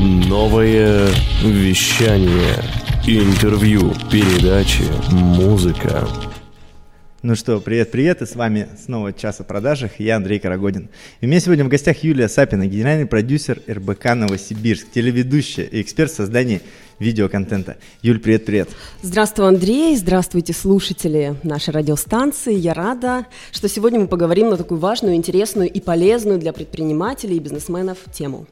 Новое вещание. Интервью, передачи, музыка. Ну что, привет-привет, и с вами снова «Час о продажах», я Андрей Карагодин. И у меня сегодня в гостях Юлия Сапина, генеральный продюсер РБК «Новосибирск», телеведущая и эксперт в создании видеоконтента. Юль, привет-привет. Здравствуй, Андрей, здравствуйте, слушатели нашей радиостанции. Я рада, что сегодня мы поговорим на такую важную, интересную и полезную для предпринимателей и бизнесменов тему.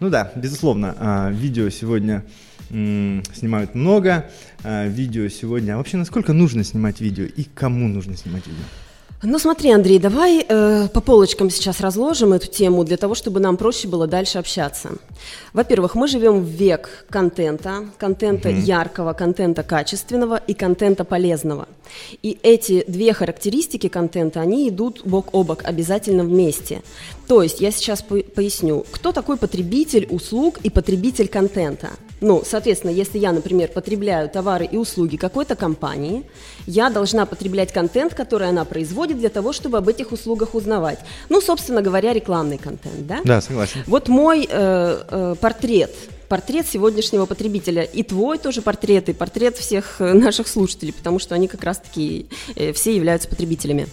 Ну да, безусловно, а, видео сегодня снимают много, а, видео сегодня. А вообще, насколько нужно снимать видео и кому нужно снимать видео? Ну смотри, Андрей, давай э, по полочкам сейчас разложим эту тему для того, чтобы нам проще было дальше общаться. Во-первых, мы живем в век контента, контента mm-hmm. яркого, контента качественного и контента полезного. И эти две характеристики контента, они идут бок о бок обязательно вместе. То есть я сейчас по- поясню, кто такой потребитель услуг и потребитель контента. Ну, соответственно, если я, например, потребляю товары и услуги какой-то компании, я должна потреблять контент, который она производит для того, чтобы об этих услугах узнавать. Ну, собственно говоря, рекламный контент, да? Да, согласен. Вот мой э, э, портрет портрет сегодняшнего потребителя. И твой тоже портрет, и портрет всех э, наших слушателей, потому что они как раз-таки э, все являются потребителями.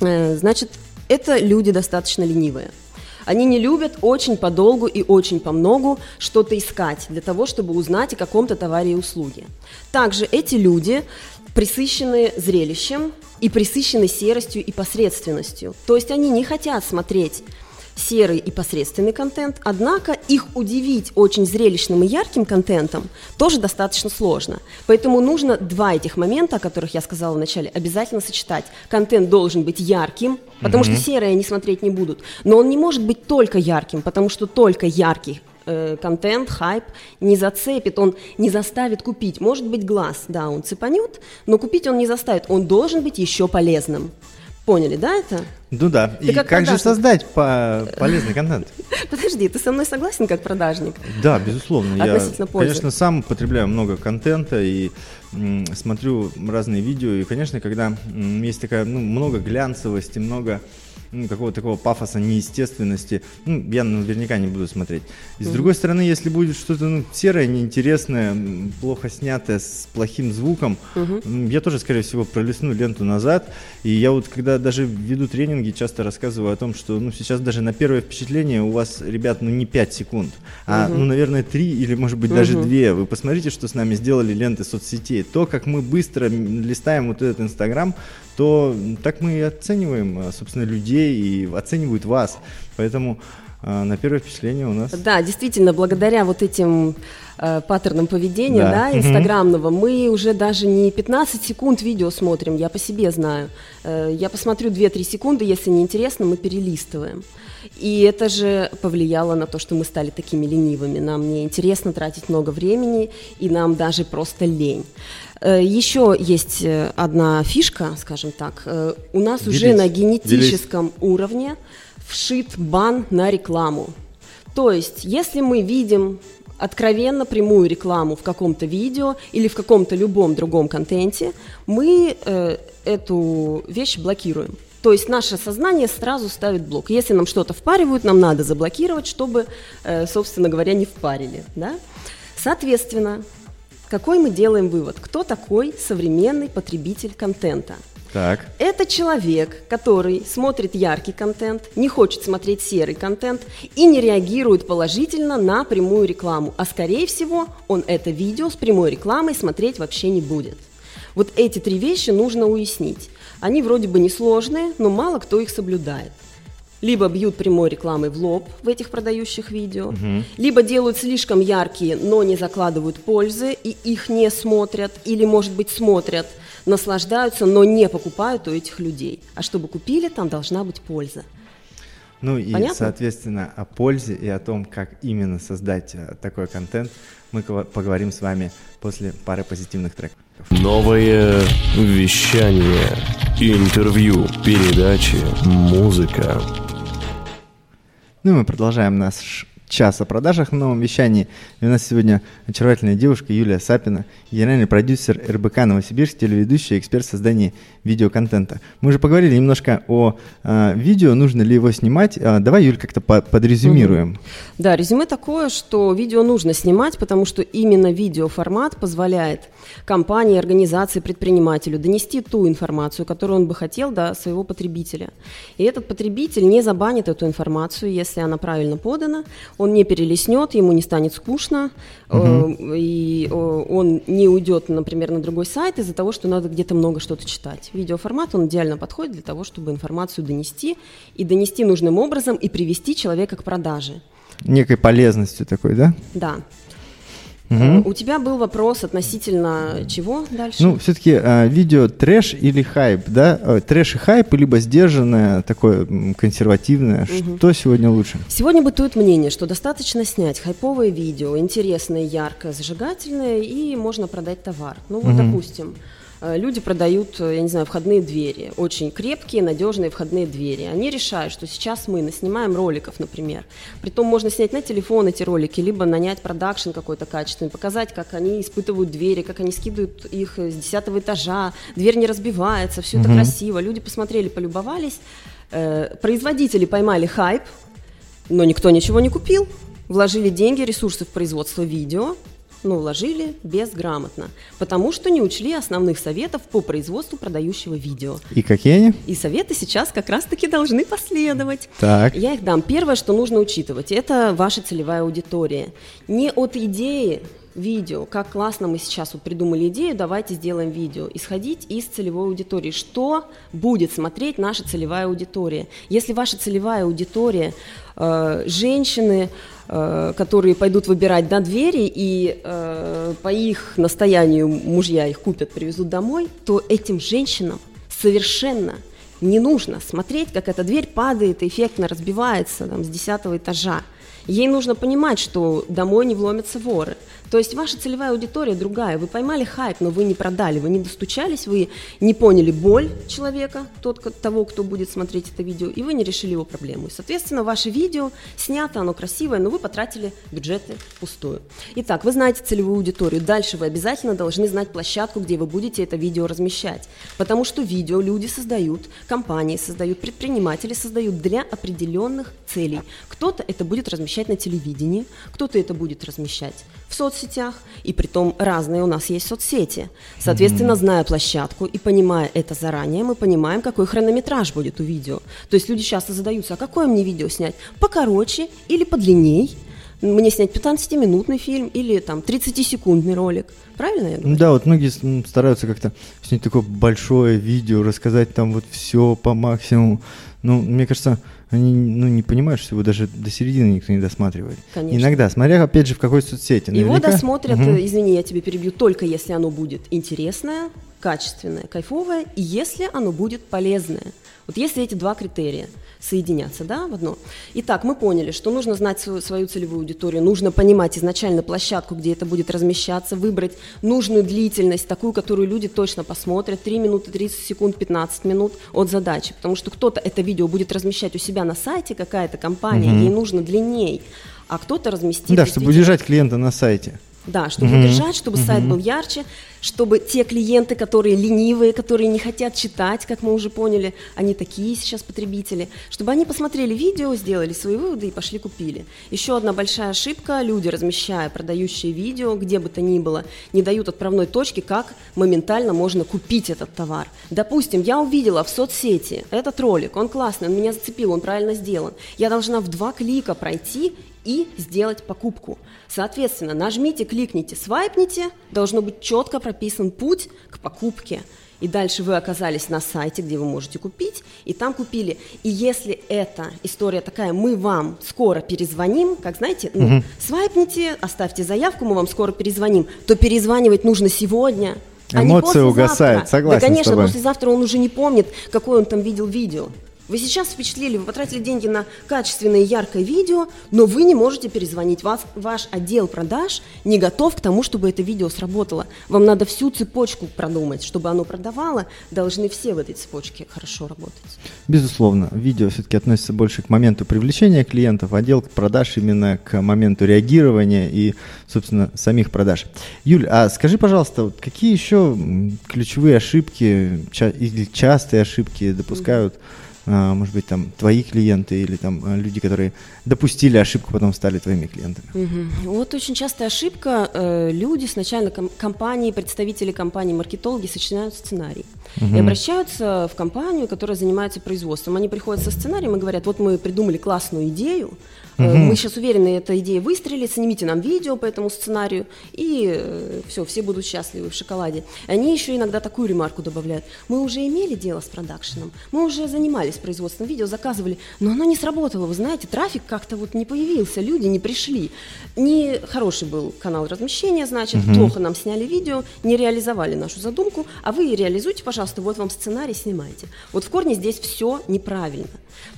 Э, значит, это люди достаточно ленивые. Они не любят очень подолгу и очень по многу что-то искать для того, чтобы узнать о каком-то товаре и услуге. Также эти люди присыщены зрелищем и присыщены серостью и посредственностью. То есть они не хотят смотреть серый и посредственный контент, однако их удивить очень зрелищным и ярким контентом тоже достаточно сложно. Поэтому нужно два этих момента, о которых я сказала вначале, обязательно сочетать. Контент должен быть ярким, потому mm-hmm. что серые они смотреть не будут, но он не может быть только ярким, потому что только яркий э, контент, хайп не зацепит, он не заставит купить. Может быть глаз, да, он цепанет, но купить он не заставит, он должен быть еще полезным. Поняли, да, это? Ну да. Ты и как, как же создать по полезный контент? Подожди, ты со мной согласен как продажник? Да, безусловно. Относительно я, пользы. конечно, сам потребляю много контента и м, смотрю разные видео. И, конечно, когда м, есть такая, ну, много глянцевости, много ну, какого-то такого пафоса, неестественности, ну, я наверняка не буду смотреть. И с mm-hmm. другой стороны, если будет что-то ну, серое, неинтересное, плохо снятое, с плохим звуком, mm-hmm. я тоже, скорее всего, пролесну ленту назад. И я вот, когда даже веду тренинги, часто рассказываю о том, что ну, сейчас даже на первое впечатление у вас, ребят, ну не 5 секунд, а, mm-hmm. ну, наверное, 3 или, может быть, даже mm-hmm. 2. Вы посмотрите, что с нами сделали ленты соцсетей. То, как мы быстро листаем вот этот Инстаграм, то так мы и оцениваем, а, собственно, людей и оценивают вас. Поэтому на первое впечатление у нас... Да, действительно, благодаря вот этим э, паттернам поведения, да, да инстаграмного, угу. мы уже даже не 15 секунд видео смотрим, я по себе знаю. Э, я посмотрю 2-3 секунды, если не интересно, мы перелистываем. И это же повлияло на то, что мы стали такими ленивыми. Нам не интересно тратить много времени, и нам даже просто лень. Э, Еще есть э, одна фишка, скажем так. Э, у нас Делись. уже на генетическом Делись. уровне вшит бан на рекламу. То есть, если мы видим откровенно прямую рекламу в каком-то видео или в каком-то любом другом контенте, мы э, эту вещь блокируем. То есть наше сознание сразу ставит блок. Если нам что-то впаривают, нам надо заблокировать, чтобы, э, собственно говоря, не впарили. Да? Соответственно, какой мы делаем вывод? Кто такой современный потребитель контента? Так. Это человек, который смотрит яркий контент, не хочет смотреть серый контент и не реагирует положительно на прямую рекламу. А скорее всего, он это видео с прямой рекламой смотреть вообще не будет. Вот эти три вещи нужно уяснить. Они вроде бы несложные, но мало кто их соблюдает либо бьют прямой рекламой в лоб в этих продающих видео, угу. либо делают слишком яркие, но не закладывают пользы и их не смотрят, или, может быть, смотрят, наслаждаются, но не покупают у этих людей. А чтобы купили, там должна быть польза. Ну и, Понятно? соответственно, о пользе и о том, как именно создать э, такой контент, мы поговорим с вами после пары позитивных треков. Новое вещание, интервью, передачи, музыка. Ну и мы продолжаем наш час о продажах в новом вещании. И у нас сегодня очаровательная девушка Юлия Сапина, генеральный продюсер РБК Новосибирск, телеведущая, эксперт создания видеоконтента. Мы уже поговорили немножко о э, видео, нужно ли его снимать. Э, давай, Юль, как-то по подрезюмируем. Да, резюме такое, что видео нужно снимать, потому что именно видеоформат позволяет компании, организации, предпринимателю донести ту информацию, которую он бы хотел до своего потребителя. И этот потребитель не забанит эту информацию, если она правильно подана, он не перелеснет, ему не станет скучно, угу. и он не уйдет, например, на другой сайт из-за того, что надо где-то много что-то читать. Видеоформат, он идеально подходит для того, чтобы информацию донести, и донести нужным образом, и привести человека к продаже. Некой полезностью такой, да? Да. Угу. У тебя был вопрос относительно чего дальше? Ну, все-таки а, видео трэш или хайп, да? Э, трэш и хайп, либо сдержанное, такое консервативное. Угу. Что сегодня лучше? Сегодня бытует мнение, что достаточно снять хайповое видео, интересное, яркое, зажигательное, и можно продать товар. Ну, вот, угу. допустим, Э, люди продают, э, я не знаю, входные двери, очень крепкие, надежные входные двери. Они решают, что сейчас мы наснимаем роликов, например. Притом можно снять на телефон эти ролики, либо нанять продакшн какой-то качественный, показать, как они испытывают двери, как они скидывают их с десятого этажа, дверь не разбивается, все это угу. красиво. Люди посмотрели, полюбовались. Э, производители поймали хайп, но никто ничего не купил. Вложили деньги, ресурсы в производство видео, но вложили безграмотно, потому что не учли основных советов по производству продающего видео. И какие они? И советы сейчас как раз-таки должны последовать. Так. Я их дам. Первое, что нужно учитывать, это ваша целевая аудитория. Не от идеи видео, как классно мы сейчас вот придумали идею, давайте сделаем видео. Исходить из целевой аудитории. Что будет смотреть наша целевая аудитория? Если ваша целевая аудитория э, женщины, э, которые пойдут выбирать на двери и э, по их настоянию мужья их купят, привезут домой, то этим женщинам совершенно не нужно смотреть, как эта дверь падает и эффектно разбивается там, с десятого этажа. Ей нужно понимать, что домой не вломятся воры. То есть ваша целевая аудитория другая. Вы поймали хайп, но вы не продали, вы не достучались, вы не поняли боль человека, тот, того, кто будет смотреть это видео, и вы не решили его проблему. И, соответственно, ваше видео снято, оно красивое, но вы потратили бюджеты пустую. Итак, вы знаете целевую аудиторию. Дальше вы обязательно должны знать площадку, где вы будете это видео размещать. Потому что видео люди создают, компании создают, предприниматели создают для определенных целей. Кто-то это будет размещать на телевидении, кто-то это будет размещать в соцсетях, и при том разные у нас есть соцсети. Соответственно, зная площадку и понимая это заранее, мы понимаем, какой хронометраж будет у видео. То есть люди часто задаются, а какое мне видео снять? Покороче или подлинней? Мне снять 15-минутный фильм или там 30-секундный ролик. Правильно я говорю? Да, вот многие стараются как-то снять такое большое видео, рассказать там вот все по максимуму. Ну, мне кажется, они ну, не понимают, что его даже до середины никто не досматривает. Конечно. Иногда, смотря, опять же, в какой соцсети. Наверняка... Его досмотрят, угу. извини, я тебе перебью, только если оно будет интересное, качественное, кайфовое, и если оно будет полезное. Вот если эти два критерия соединятся да, в одно. Итак, мы поняли, что нужно знать свою, свою целевую аудиторию, нужно понимать изначально площадку, где это будет размещаться, выбрать нужную длительность, такую, которую люди точно посмотрят, 3 минуты, 30 секунд, 15 минут от задачи. Потому что кто-то это видео будет размещать у себя на сайте, какая-то компания, угу. ей нужно длинней, а кто-то разместит... Да, чтобы удержать клиента на сайте. Да, чтобы mm-hmm. удержать, чтобы mm-hmm. сайт был ярче, чтобы те клиенты, которые ленивые, которые не хотят читать, как мы уже поняли, они такие сейчас потребители, чтобы они посмотрели видео, сделали свои выводы и пошли купили. Еще одна большая ошибка, люди, размещая продающие видео, где бы то ни было, не дают отправной точки, как моментально можно купить этот товар. Допустим, я увидела в соцсети этот ролик, он классный, он меня зацепил, он правильно сделан. Я должна в два клика пройти и сделать покупку. Соответственно, нажмите, кликните, свайпните, должно быть четко прописан путь к покупке. И дальше вы оказались на сайте, где вы можете купить, и там купили. И если эта история такая, мы вам скоро перезвоним, как знаете, ну, угу. свайпните, оставьте заявку, мы вам скоро перезвоним, то перезванивать нужно сегодня. А Эмоция угасает, согласен Да, конечно, послезавтра он уже не помнит, какое он там видел видео. Вы сейчас впечатлили, вы потратили деньги на качественное яркое видео, но вы не можете перезвонить. Вас, ваш отдел продаж не готов к тому, чтобы это видео сработало. Вам надо всю цепочку продумать. Чтобы оно продавало, должны все в этой цепочке хорошо работать. Безусловно, видео все-таки относится больше к моменту привлечения клиентов, отдел продаж именно к моменту реагирования и, собственно, самих продаж. Юль, а скажи, пожалуйста, вот какие еще ключевые ошибки или частые ошибки допускают mm-hmm а, может быть, там твои клиенты или там а, люди, которые допустили ошибку, потом стали твоими клиентами? Угу. Вот очень частая ошибка. Э, люди сначала ком- компании, представители компании, маркетологи сочиняют сценарий угу. и обращаются в компанию, которая занимается производством. Они приходят со сценарием и говорят, вот мы придумали классную идею, Угу. Мы сейчас уверены, эта идея выстрелит, снимите нам видео по этому сценарию, и э, все, все будут счастливы в шоколаде. Они еще иногда такую ремарку добавляют. Мы уже имели дело с продакшеном, мы уже занимались производством видео, заказывали, но оно не сработало. Вы знаете, трафик как-то вот не появился, люди не пришли. Не хороший был канал размещения, значит, угу. плохо нам сняли видео, не реализовали нашу задумку, а вы реализуйте, пожалуйста, вот вам сценарий, снимайте. Вот в корне здесь все неправильно,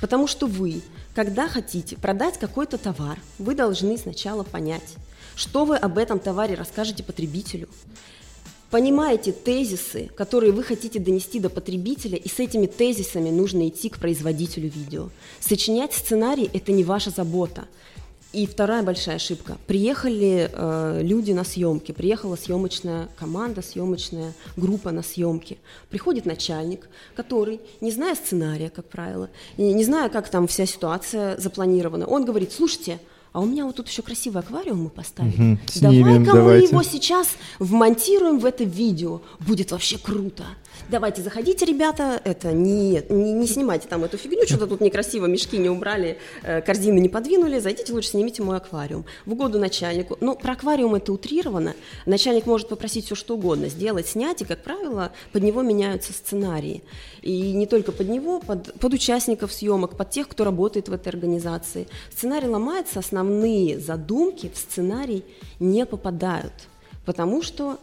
потому что вы когда хотите продать какой-то товар, вы должны сначала понять, что вы об этом товаре расскажете потребителю. Понимаете тезисы, которые вы хотите донести до потребителя, и с этими тезисами нужно идти к производителю видео. Сочинять сценарий – это не ваша забота. И вторая большая ошибка. Приехали э, люди на съемки, приехала съемочная команда, съемочная группа на съемки. Приходит начальник, который, не зная сценария, как правило, не, не зная, как там вся ситуация запланирована, он говорит, слушайте, а у меня вот тут еще красивый аквариум мы поставили. Угу, Давай-ка мы его сейчас вмонтируем в это видео. Будет вообще круто давайте заходите, ребята, это не, не, не снимайте там эту фигню, что-то тут некрасиво, мешки не убрали, э, корзины не подвинули, зайдите лучше снимите мой аквариум. В угоду начальнику. Ну, про аквариум это утрировано. Начальник может попросить все что угодно сделать, снять, и, как правило, под него меняются сценарии. И не только под него, под, под участников съемок, под тех, кто работает в этой организации. Сценарий ломается, основные задумки в сценарий не попадают, потому что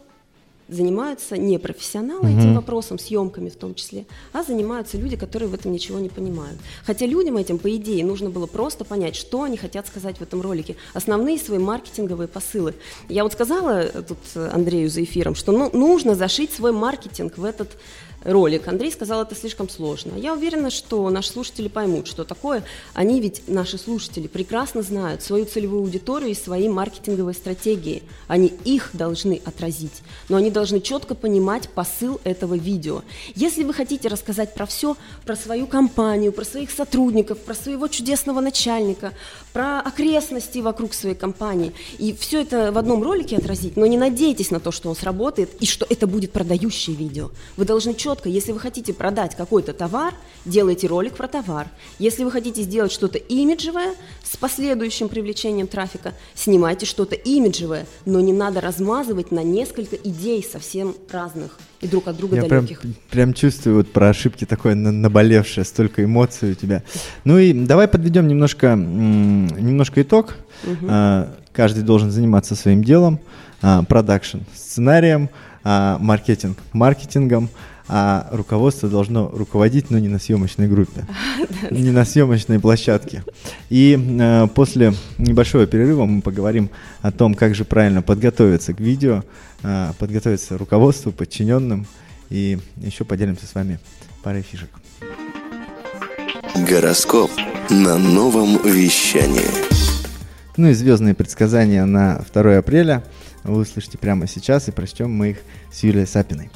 занимаются не профессионалы угу. этим вопросом, съемками в том числе, а занимаются люди, которые в этом ничего не понимают. Хотя людям этим, по идее, нужно было просто понять, что они хотят сказать в этом ролике, основные свои маркетинговые посылы. Я вот сказала тут Андрею за эфиром, что ну, нужно зашить свой маркетинг в этот ролик. Андрей сказал, это слишком сложно. Я уверена, что наши слушатели поймут, что такое. Они ведь, наши слушатели, прекрасно знают свою целевую аудиторию и свои маркетинговые стратегии. Они их должны отразить, но они должны четко понимать посыл этого видео. Если вы хотите рассказать про все, про свою компанию, про своих сотрудников, про своего чудесного начальника, про окрестности вокруг своей компании, и все это в одном ролике отразить, но не надейтесь на то, что он сработает и что это будет продающее видео. Вы должны четко четко, если вы хотите продать какой-то товар, делайте ролик про товар. Если вы хотите сделать что-то имиджевое с последующим привлечением трафика, снимайте что-то имиджевое, но не надо размазывать на несколько идей совсем разных и друг от друга Я далеких. Прям, прям чувствую вот про ошибки такое наболевшее, столько эмоций у тебя. Ну и давай подведем немножко, немножко итог. Угу. Каждый должен заниматься своим делом, а, продакшн сценарием, а, маркетинг маркетингом, а руководство должно руководить, но не на съемочной группе, не на съемочной площадке. И э, после небольшого перерыва мы поговорим о том, как же правильно подготовиться к видео, э, подготовиться руководству, подчиненным, и еще поделимся с вами парой фишек. Гороскоп на новом вещании. Ну и звездные предсказания на 2 апреля вы услышите прямо сейчас, и прочтем мы их с Юлией Сапиной.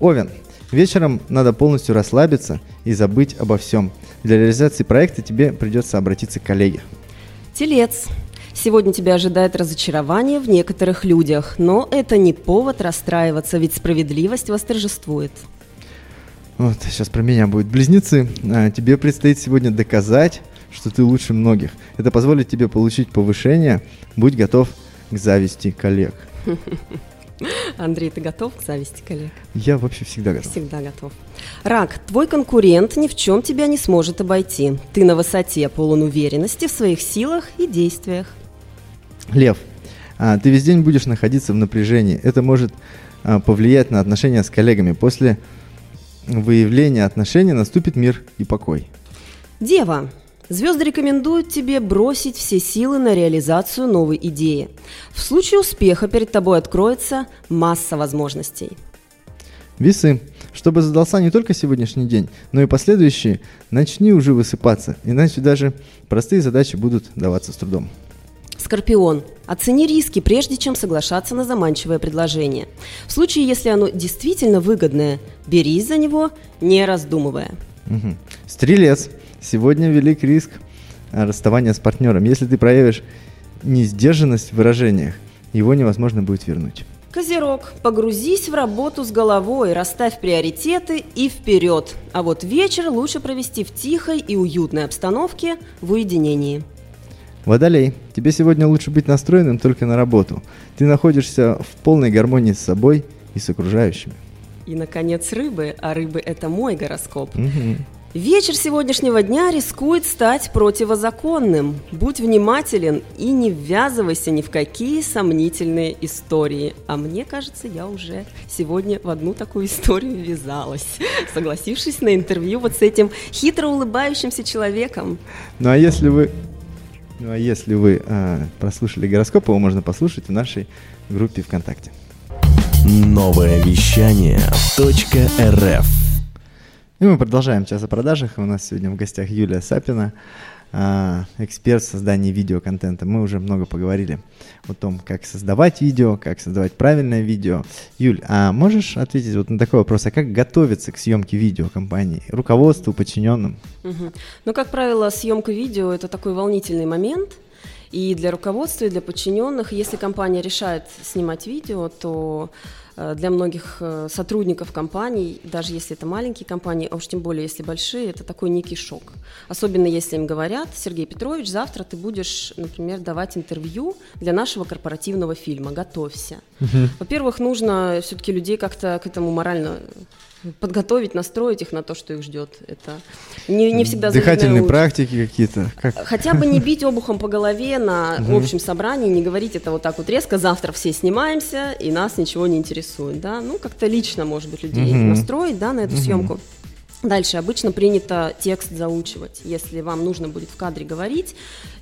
Овен – Вечером надо полностью расслабиться и забыть обо всем. Для реализации проекта тебе придется обратиться к коллеге. Телец. Сегодня тебя ожидает разочарование в некоторых людях, но это не повод расстраиваться, ведь справедливость восторжествует. Вот, сейчас про меня будут близнецы. А, тебе предстоит сегодня доказать, что ты лучше многих. Это позволит тебе получить повышение. Будь готов к зависти коллег. Андрей, ты готов к зависти коллег? Я вообще всегда готов. Всегда готов. Рак, твой конкурент ни в чем тебя не сможет обойти. Ты на высоте, полон уверенности в своих силах и действиях. Лев, а, ты весь день будешь находиться в напряжении. Это может а, повлиять на отношения с коллегами. После выявления отношений наступит мир и покой. Дева, Звезды рекомендуют тебе бросить все силы на реализацию новой идеи. В случае успеха перед тобой откроется масса возможностей. Весы. Чтобы задался не только сегодняшний день, но и последующие, начни уже высыпаться, иначе даже простые задачи будут даваться с трудом. Скорпион. Оцени риски, прежде чем соглашаться на заманчивое предложение. В случае, если оно действительно выгодное, берись за него, не раздумывая. Угу. Стрелец. Сегодня велик риск расставания с партнером. Если ты проявишь несдержанность в выражениях, его невозможно будет вернуть. Козерог, погрузись в работу с головой, расставь приоритеты и вперед. А вот вечер лучше провести в тихой и уютной обстановке в уединении. Водолей, тебе сегодня лучше быть настроенным только на работу. Ты находишься в полной гармонии с собой и с окружающими. И, наконец, рыбы, а рыбы – это мой гороскоп. Угу. Вечер сегодняшнего дня рискует стать противозаконным. Будь внимателен и не ввязывайся ни в какие сомнительные истории. А мне кажется, я уже сегодня в одну такую историю ввязалась, согласившись на интервью вот с этим хитро улыбающимся человеком. Ну а если вы, ну а если вы а, прослушали гороскоп, его можно послушать в нашей группе ВКонтакте. Новое вещание .рф и мы продолжаем час о продажах. У нас сегодня в гостях Юлия Сапина, а, эксперт в создании видеоконтента. Мы уже много поговорили о том, как создавать видео, как создавать правильное видео. Юль, а можешь ответить вот на такой вопрос, а как готовиться к съемке видео компании, руководству, подчиненным? Угу. Ну, как правило, съемка видео – это такой волнительный момент, и для руководства, и для подчиненных, если компания решает снимать видео, то для многих э, сотрудников компаний, даже если это маленькие компании, а уж тем более если большие, это такой некий шок. Особенно если им говорят, Сергей Петрович, завтра ты будешь, например, давать интервью для нашего корпоративного фильма, готовься. Угу. Во-первых, нужно все-таки людей как-то к этому морально подготовить, настроить их на то, что их ждет. Это не, не всегда Дыхательные практики какие-то. Как? Хотя бы не бить обухом по голове на общем собрании, не говорить это вот так вот резко, завтра все снимаемся, и нас ничего не интересует. Да? Ну, как-то лично, может быть, людей настроить да, на эту съемку. Дальше обычно принято текст заучивать. Если вам нужно будет в кадре говорить,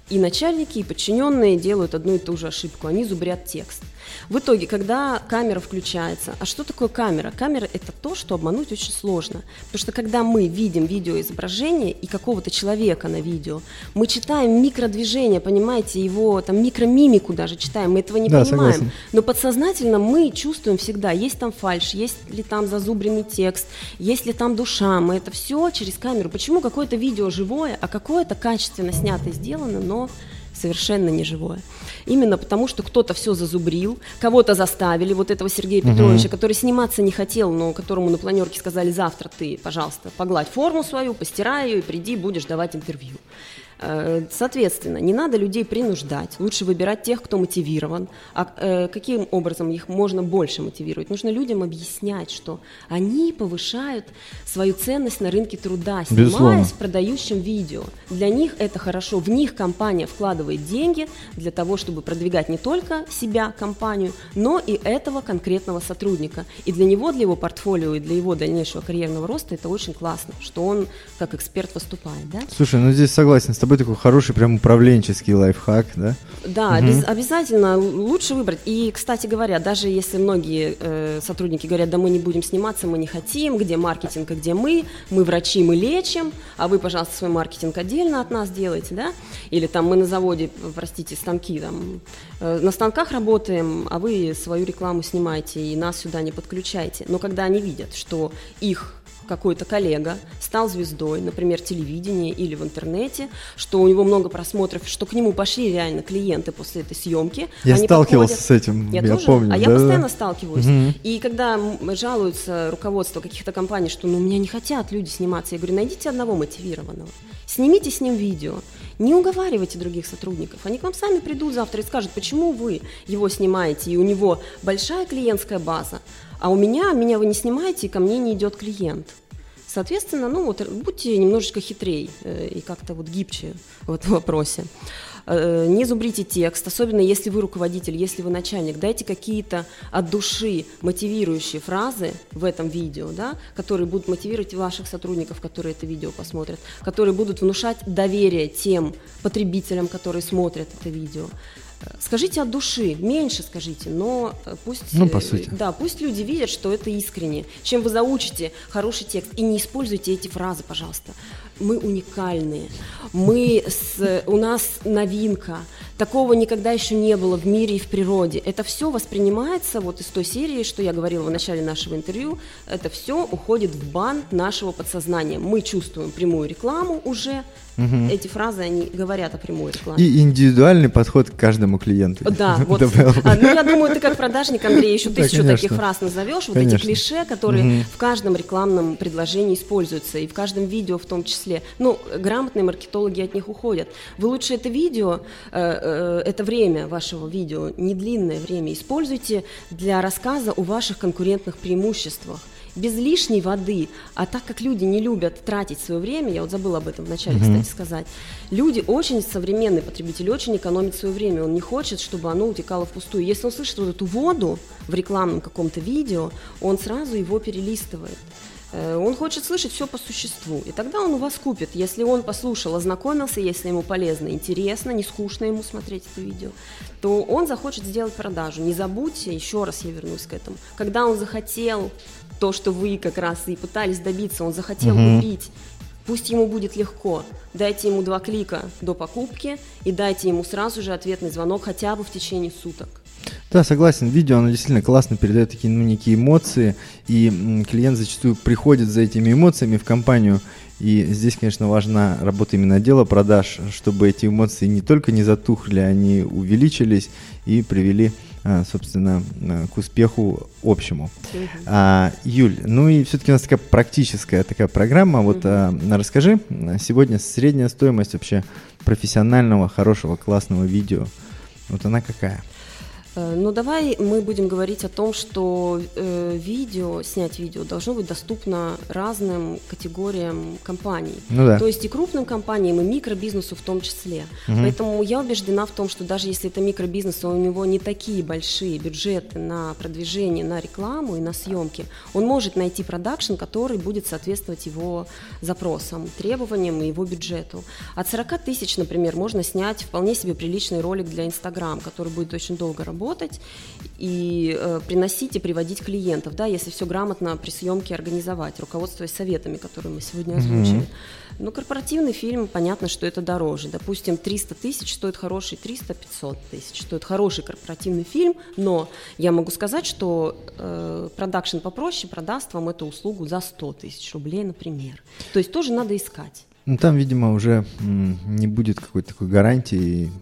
и начальники, и подчиненные делают одну и ту же ошибку. Они зубрят текст. В итоге, когда камера включается, а что такое камера? Камера – это то, что обмануть очень сложно. Потому что когда мы видим видеоизображение и какого-то человека на видео, мы читаем микродвижение, понимаете, его там микромимику даже читаем, мы этого не да, понимаем. Согласен. Но подсознательно мы чувствуем всегда, есть там фальш, есть ли там зазубренный текст, есть ли там душа, мы это все через камеру. Почему какое-то видео живое, а какое-то качественно снято и сделано, но совершенно не живое. Именно потому, что кто-то все зазубрил, кого-то заставили, вот этого Сергея Петровича, угу. который сниматься не хотел, но которому на планерке сказали, завтра ты, пожалуйста, погладь форму свою, постирай ее и приди, будешь давать интервью. Э, соответственно, не надо людей принуждать, лучше выбирать тех, кто мотивирован. А э, каким образом их можно больше мотивировать? Нужно людям объяснять, что они повышают свою ценность на рынке труда, снимаясь Безусловно. в продающем видео. Для них это хорошо, в них компания вкладывает деньги для того, чтобы продвигать не только себя, компанию, но и этого конкретного сотрудника. И для него, для его портфолио и для его дальнейшего карьерного роста это очень классно, что он как эксперт выступает. Да? Слушай, ну здесь согласен с тобой тобой такой хороший прям управленческий лайфхак, да? Да, угу. без, обязательно лучше выбрать. И, кстати говоря, даже если многие э, сотрудники говорят, да мы не будем сниматься, мы не хотим, где маркетинг, а где мы, мы врачи, мы лечим, а вы, пожалуйста, свой маркетинг отдельно от нас делаете, да? Или там мы на заводе, простите, станки там, э, на станках работаем, а вы свою рекламу снимаете и нас сюда не подключаете. Но когда они видят, что их какой-то коллега стал звездой, например, телевидение или в интернете, что у него много просмотров, что к нему пошли реально клиенты после этой съемки. Я сталкивался подходят... с этим, я, я тоже? помню. А да, я постоянно сталкиваюсь. Угу. И когда жалуются руководство каких-то компаний, что ну, у меня не хотят люди сниматься, я говорю, найдите одного мотивированного, снимите с ним видео. Не уговаривайте других сотрудников. Они к вам сами придут завтра и скажут, почему вы его снимаете, и у него большая клиентская база, а у меня, меня вы не снимаете, и ко мне не идет клиент. Соответственно, ну вот будьте немножечко хитрее э, и как-то вот гибче в этом вопросе. Э, не зубрите текст, особенно если вы руководитель, если вы начальник. Дайте какие-то от души мотивирующие фразы в этом видео, да, которые будут мотивировать ваших сотрудников, которые это видео посмотрят, которые будут внушать доверие тем потребителям, которые смотрят это видео. Скажите от души, меньше скажите, но э, пусть, ну, по сути. да, пусть люди видят, что это искренне. Чем вы заучите хороший текст и не используйте эти фразы, пожалуйста. Мы уникальные, мы с, у нас новинка, такого никогда еще не было в мире и в природе. Это все воспринимается вот из той серии, что я говорила в начале нашего интервью. Это все уходит в бан нашего подсознания. Мы чувствуем прямую рекламу уже, Угу. Эти фразы, они говорят о прямой рекламе. И индивидуальный подход к каждому клиенту. Да, вот. А, ну, я думаю, ты как продажник, Андрей, еще тысячу да, таких фраз назовешь, вот конечно. эти клише, которые угу. в каждом рекламном предложении используются, и в каждом видео в том числе. Ну, грамотные маркетологи от них уходят. Вы лучше это видео, э, э, это время вашего видео, не длинное время, используйте для рассказа о ваших конкурентных преимуществах без лишней воды. А так как люди не любят тратить свое время, я вот забыла об этом вначале, mm-hmm. кстати, сказать, люди очень современные потребители, очень экономят свое время. Он не хочет, чтобы оно утекало впустую. Если он слышит вот эту воду в рекламном каком-то видео, он сразу его перелистывает. Э, он хочет слышать все по существу, и тогда он у вас купит. Если он послушал, ознакомился, если ему полезно, интересно, не скучно ему смотреть это видео, то он захочет сделать продажу. Не забудьте, еще раз я вернусь к этому, когда он захотел то, что вы как раз и пытались добиться, он захотел угу. купить, пусть ему будет легко. Дайте ему два клика до покупки и дайте ему сразу же ответный звонок хотя бы в течение суток. Да, согласен. Видео, оно действительно классно передает такие, ну, некие эмоции, и клиент зачастую приходит за этими эмоциями в компанию, и здесь, конечно, важна работа именно отдела продаж, чтобы эти эмоции не только не затухли, они увеличились и привели а, собственно, а, к успеху общему. Uh-huh. А, Юль, ну и все-таки у нас такая практическая такая программа. Вот uh-huh. а, расскажи, сегодня средняя стоимость вообще профессионального, хорошего, классного видео, вот она какая? Э, ну, давай мы будем говорить о том, что э, видео, снять видео должно быть доступно разным категориям компаний. Ну, да. То есть и крупным компаниям, и микробизнесу в том числе. Угу. Поэтому я убеждена в том, что даже если это микробизнес, у него не такие большие бюджеты на продвижение, на рекламу и на съемки, он может найти продакшн, который будет соответствовать его запросам, требованиям и его бюджету. От 40 тысяч, например, можно снять вполне себе приличный ролик для Инстаграм, который будет очень долго работать работать и э, приносить и приводить клиентов, да, если все грамотно при съемке организовать, руководствуясь советами, которые мы сегодня озвучили. Mm-hmm. Но корпоративный фильм, понятно, что это дороже. Допустим, 300 тысяч стоит хороший, 300-500 тысяч стоит хороший корпоративный фильм, но я могу сказать, что э, продакшн попроще продаст вам эту услугу за 100 тысяч рублей, например. То есть тоже надо искать. Ну, там, видимо, уже не будет какой-то такой гарантии,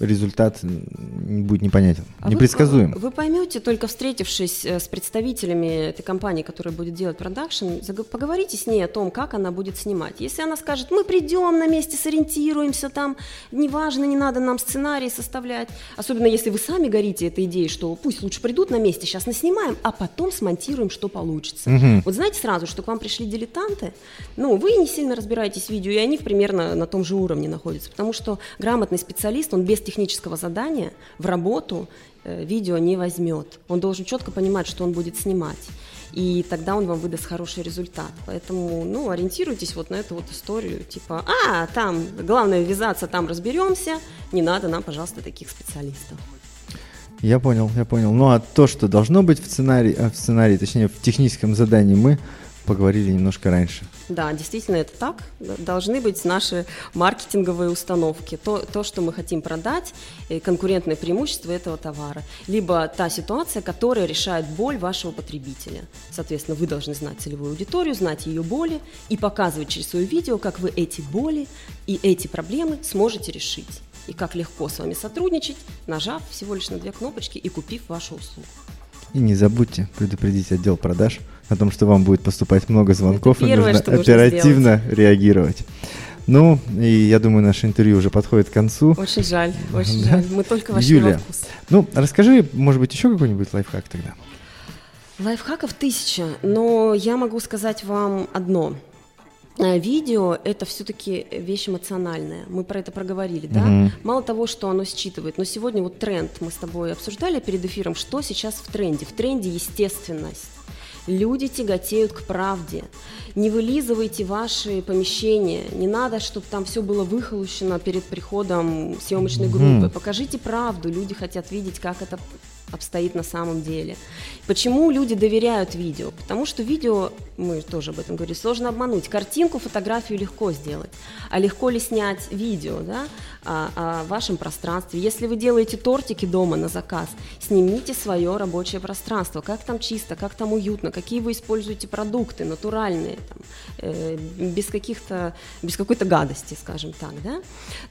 результат будет непонятен, а непредсказуем. Вы, вы поймете, только встретившись э, с представителями этой компании, которая будет делать продакшн, поговорите с ней о том, как она будет снимать. Если она скажет, мы придем на месте, сориентируемся там, неважно, не надо нам сценарий составлять, особенно если вы сами горите этой идеей, что пусть лучше придут на месте, сейчас наснимаем, а потом смонтируем, что получится. Угу. Вот знаете сразу, что к вам пришли дилетанты, ну, вы не сильно разбираетесь разбираетесь в видео, и они примерно на том же уровне находятся. Потому что грамотный специалист, он без технического задания в работу э, видео не возьмет. Он должен четко понимать, что он будет снимать. И тогда он вам выдаст хороший результат. Поэтому, ну, ориентируйтесь вот на эту вот историю, типа, а, там, главное ввязаться, там разберемся, не надо нам, пожалуйста, таких специалистов. Я понял, я понял. Ну а то, что должно быть в сценарии, э, в сценарии, точнее в техническом задании, мы поговорили немножко раньше. Да, действительно это так. Должны быть наши маркетинговые установки. То, то что мы хотим продать, конкурентное преимущество этого товара. Либо та ситуация, которая решает боль вашего потребителя. Соответственно, вы должны знать целевую аудиторию, знать ее боли и показывать через свое видео, как вы эти боли и эти проблемы сможете решить. И как легко с вами сотрудничать, нажав всего лишь на две кнопочки и купив вашу услугу. И не забудьте предупредить отдел продаж о том, что вам будет поступать много звонков, первое, и нужно оперативно реагировать. Ну, и я думаю, наше интервью уже подходит к концу. Очень жаль, очень да? жаль. Мы только вошли Юля, во вкус. ну, расскажи, может быть, еще какой-нибудь лайфхак тогда? Лайфхаков тысяча, но я могу сказать вам одно. Э, видео это все-таки вещь эмоциональная. Мы про это проговорили, да? Mm-hmm. Мало того, что оно считывает, но сегодня вот тренд мы с тобой обсуждали перед эфиром, что сейчас в тренде. В тренде естественность. Люди тяготеют к правде. Не вылизывайте ваши помещения. Не надо, чтобы там все было выхолощено перед приходом съемочной группы. Mm-hmm. Покажите правду. Люди хотят видеть, как это обстоит на самом деле. Почему люди доверяют видео? Потому что видео, мы тоже об этом говорили, сложно обмануть. Картинку, фотографию легко сделать. А легко ли снять видео да, о, о вашем пространстве? Если вы делаете тортики дома на заказ, снимите свое рабочее пространство. Как там чисто, как там уютно, какие вы используете продукты, натуральные, там, э, без каких-то, без какой-то гадости, скажем так. Да?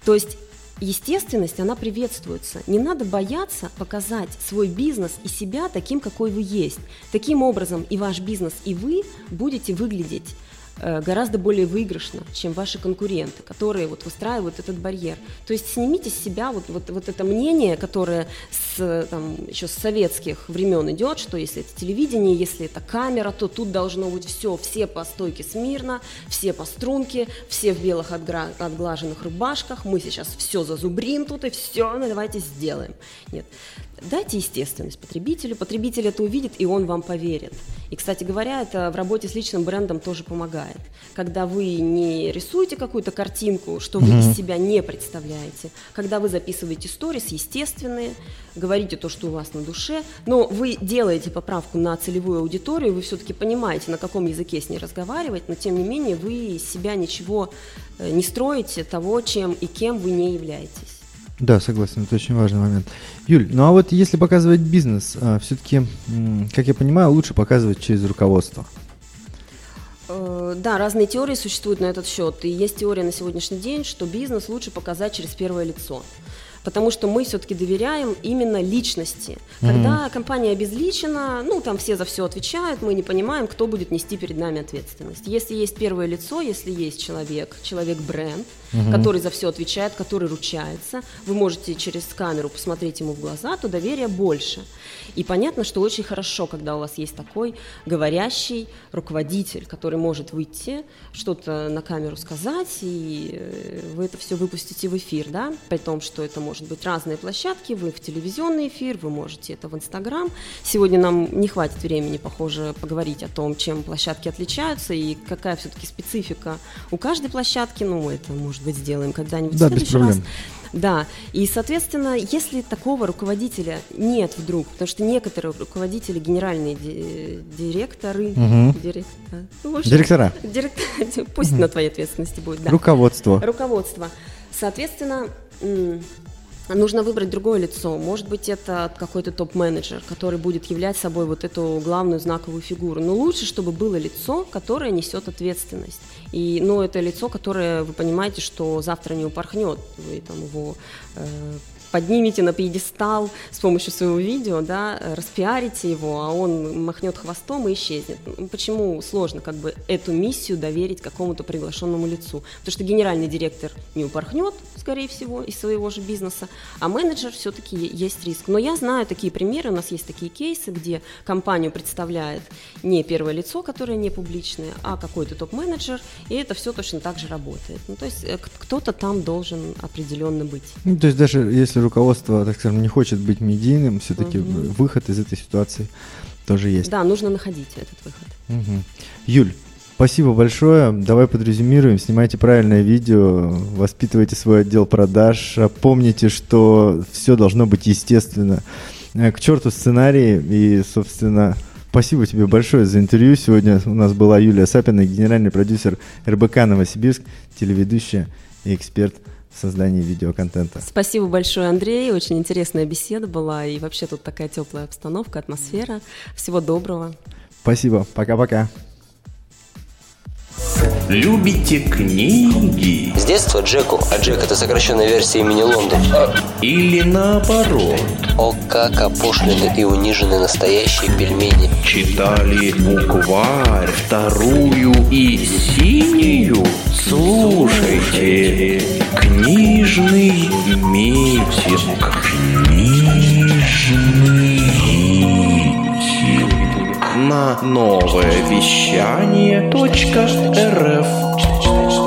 То есть естественность, она приветствуется. Не надо бояться показать свой бизнес и себя таким, какой вы есть. Таким образом и ваш бизнес, и вы будете выглядеть гораздо более выигрышно, чем ваши конкуренты, которые вот выстраивают этот барьер. То есть снимите с себя вот, вот, вот это мнение, которое с, там, еще с советских времен идет, что если это телевидение, если это камера, то тут должно быть все, все по стойке смирно, все по струнке, все в белых отгра- отглаженных рубашках, мы сейчас все зазубрим тут и все, ну, давайте сделаем. Нет, Дайте естественность потребителю, потребитель это увидит, и он вам поверит. И, кстати говоря, это в работе с личным брендом тоже помогает. Когда вы не рисуете какую-то картинку, что вы mm-hmm. из себя не представляете, когда вы записываете сторис естественные, говорите то, что у вас на душе, но вы делаете поправку на целевую аудиторию, вы все-таки понимаете, на каком языке с ней разговаривать, но тем не менее вы из себя ничего э, не строите того, чем и кем вы не являетесь. Да, согласен, это очень важный момент. Юль, ну а вот если показывать бизнес, а, все-таки, как я понимаю, лучше показывать через руководство. Э, да, разные теории существуют на этот счет. И есть теория на сегодняшний день, что бизнес лучше показать через первое лицо потому что мы все-таки доверяем именно личности. Mm-hmm. Когда компания обезличена, ну, там все за все отвечают, мы не понимаем, кто будет нести перед нами ответственность. Если есть первое лицо, если есть человек, человек-бренд, mm-hmm. который за все отвечает, который ручается, вы можете через камеру посмотреть ему в глаза, то доверия больше. И понятно, что очень хорошо, когда у вас есть такой говорящий руководитель, который может выйти, что-то на камеру сказать, и э, вы это все выпустите в эфир, да, при том, что это может быть разные площадки, вы в телевизионный эфир, вы можете это в Инстаграм. Сегодня нам не хватит времени, похоже, поговорить о том, чем площадки отличаются и какая все-таки специфика у каждой площадки. Ну, это, может быть, сделаем когда-нибудь да, в следующий без проблем. раз. Да, и, соответственно, если такого руководителя нет вдруг, потому что некоторые руководители, генеральные ди- директоры, угу. директора, ну, директора, директор, пусть угу. на твоей ответственности будет, да. Руководство. Руководство. Соответственно, нужно выбрать другое лицо. Может быть, это какой-то топ-менеджер, который будет являть собой вот эту главную знаковую фигуру. Но лучше, чтобы было лицо, которое несет ответственность. И, ну, это лицо, которое вы понимаете, что завтра не упорхнет. Вы там его э, поднимете на пьедестал с помощью своего видео, да, распиарите его, а он махнет хвостом и исчезнет. Ну, почему сложно как бы эту миссию доверить какому-то приглашенному лицу? Потому что генеральный директор не упорхнет, скорее всего, из своего же бизнеса, а менеджер все-таки есть риск. Но я знаю такие примеры, у нас есть такие кейсы, где компанию представляет не первое лицо, которое не публичное, а какой-то топ-менеджер, и это все точно так же работает. Ну, то есть э, кто-то там должен определенно быть. Ну, то есть даже если если руководство, так скажем, не хочет быть медийным, все-таки угу. выход из этой ситуации тоже есть. Да, нужно находить этот выход. Угу. Юль, спасибо большое. Давай подрезюмируем. Снимайте правильное видео, воспитывайте свой отдел продаж. Помните, что все должно быть естественно. Э, к черту сценарий и, собственно, Спасибо тебе большое за интервью. Сегодня у нас была Юлия Сапина, генеральный продюсер РБК Новосибирск, телеведущая и эксперт создании видеоконтента. Спасибо большое, Андрей. Очень интересная беседа была. И вообще тут такая теплая обстановка, атмосфера. Всего доброго. Спасибо. Пока-пока. Любите книги? С детства Джеку, а Джек это сокращенная версия имени Лондон. Или наоборот? О, как опошлены и унижены настоящие пельмени. Читали букварь, вторую и синюю? Слушайте, книжный митинг. Книжный на новое вещание. рф